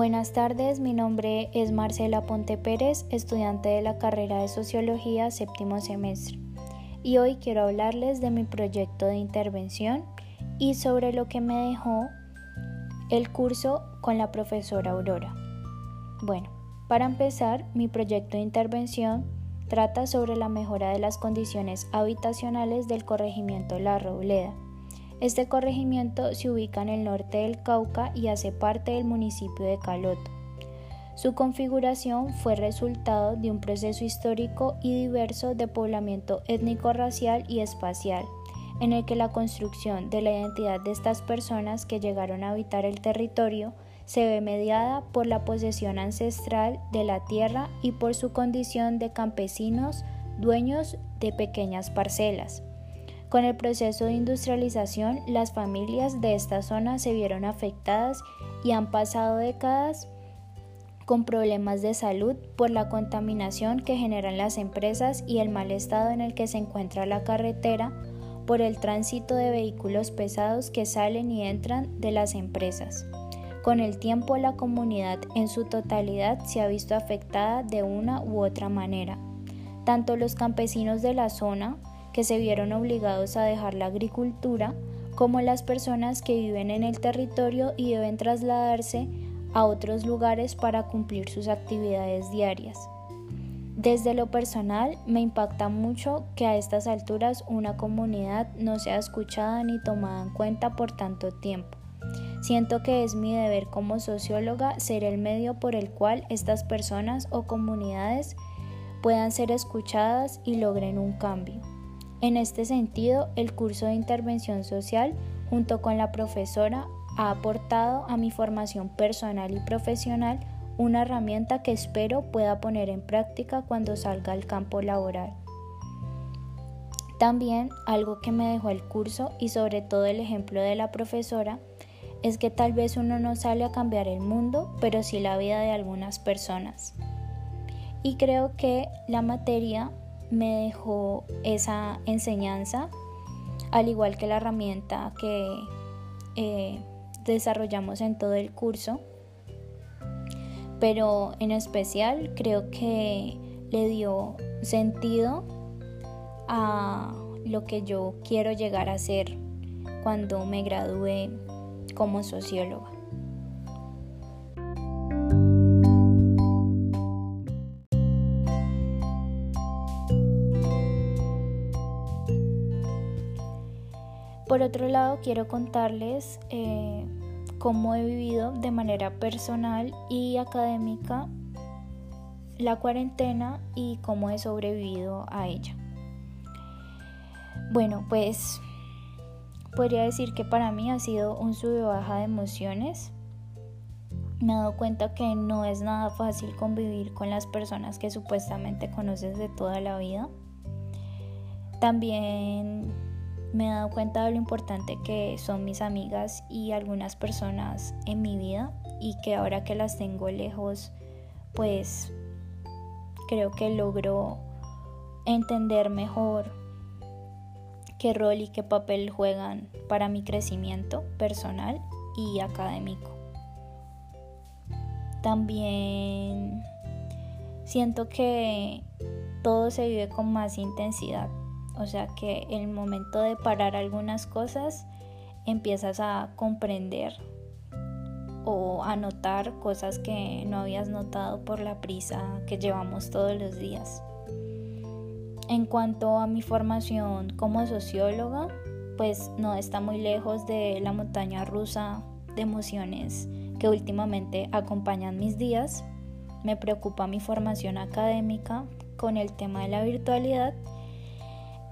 Buenas tardes, mi nombre es Marcela Ponte Pérez, estudiante de la carrera de Sociología séptimo semestre. Y hoy quiero hablarles de mi proyecto de intervención y sobre lo que me dejó el curso con la profesora Aurora. Bueno, para empezar, mi proyecto de intervención trata sobre la mejora de las condiciones habitacionales del corregimiento La Robleda este corregimiento se ubica en el norte del Cauca y hace parte del municipio de Caloto. Su configuración fue resultado de un proceso histórico y diverso de poblamiento étnico-racial y espacial, en el que la construcción de la identidad de estas personas que llegaron a habitar el territorio se ve mediada por la posesión ancestral de la tierra y por su condición de campesinos dueños de pequeñas parcelas. Con el proceso de industrialización, las familias de esta zona se vieron afectadas y han pasado décadas con problemas de salud por la contaminación que generan las empresas y el mal estado en el que se encuentra la carretera por el tránsito de vehículos pesados que salen y entran de las empresas. Con el tiempo la comunidad en su totalidad se ha visto afectada de una u otra manera. Tanto los campesinos de la zona que se vieron obligados a dejar la agricultura, como las personas que viven en el territorio y deben trasladarse a otros lugares para cumplir sus actividades diarias. Desde lo personal, me impacta mucho que a estas alturas una comunidad no sea escuchada ni tomada en cuenta por tanto tiempo. Siento que es mi deber como socióloga ser el medio por el cual estas personas o comunidades puedan ser escuchadas y logren un cambio. En este sentido, el curso de intervención social, junto con la profesora, ha aportado a mi formación personal y profesional una herramienta que espero pueda poner en práctica cuando salga al campo laboral. También algo que me dejó el curso y sobre todo el ejemplo de la profesora es que tal vez uno no sale a cambiar el mundo, pero sí la vida de algunas personas. Y creo que la materia me dejó esa enseñanza, al igual que la herramienta que eh, desarrollamos en todo el curso. Pero en especial creo que le dio sentido a lo que yo quiero llegar a ser cuando me gradúe como socióloga. Por otro lado, quiero contarles eh, cómo he vivido de manera personal y académica la cuarentena y cómo he sobrevivido a ella. Bueno, pues podría decir que para mí ha sido un sube baja de emociones. Me he dado cuenta que no es nada fácil convivir con las personas que supuestamente conoces de toda la vida. También me he dado cuenta de lo importante que son mis amigas y algunas personas en mi vida y que ahora que las tengo lejos, pues creo que logro entender mejor qué rol y qué papel juegan para mi crecimiento personal y académico. También siento que todo se vive con más intensidad o sea que el momento de parar algunas cosas empiezas a comprender o a notar cosas que no habías notado por la prisa que llevamos todos los días. En cuanto a mi formación como socióloga, pues no está muy lejos de la montaña rusa de emociones que últimamente acompañan mis días. Me preocupa mi formación académica con el tema de la virtualidad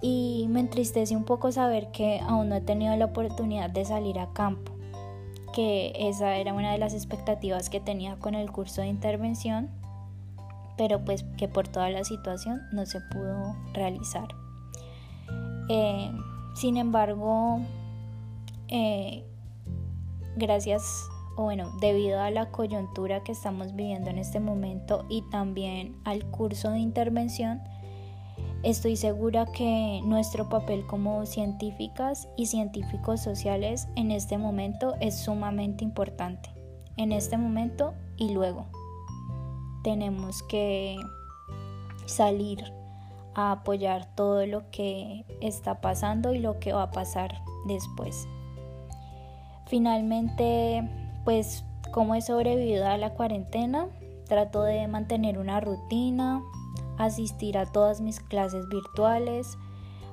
y me entristece un poco saber que aún no he tenido la oportunidad de salir a campo, que esa era una de las expectativas que tenía con el curso de intervención, pero pues que por toda la situación no se pudo realizar. Eh, sin embargo, eh, gracias o bueno, debido a la coyuntura que estamos viviendo en este momento y también al curso de intervención, Estoy segura que nuestro papel como científicas y científicos sociales en este momento es sumamente importante. en este momento y luego. Tenemos que salir a apoyar todo lo que está pasando y lo que va a pasar después. Finalmente, pues como he sobrevivido a la cuarentena, trato de mantener una rutina, asistir a todas mis clases virtuales,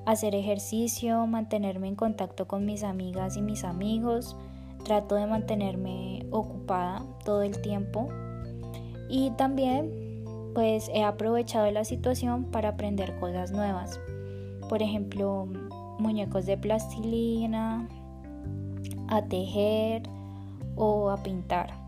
hacer ejercicio, mantenerme en contacto con mis amigas y mis amigos, trato de mantenerme ocupada todo el tiempo y también pues he aprovechado la situación para aprender cosas nuevas. Por ejemplo, muñecos de plastilina, a tejer o a pintar.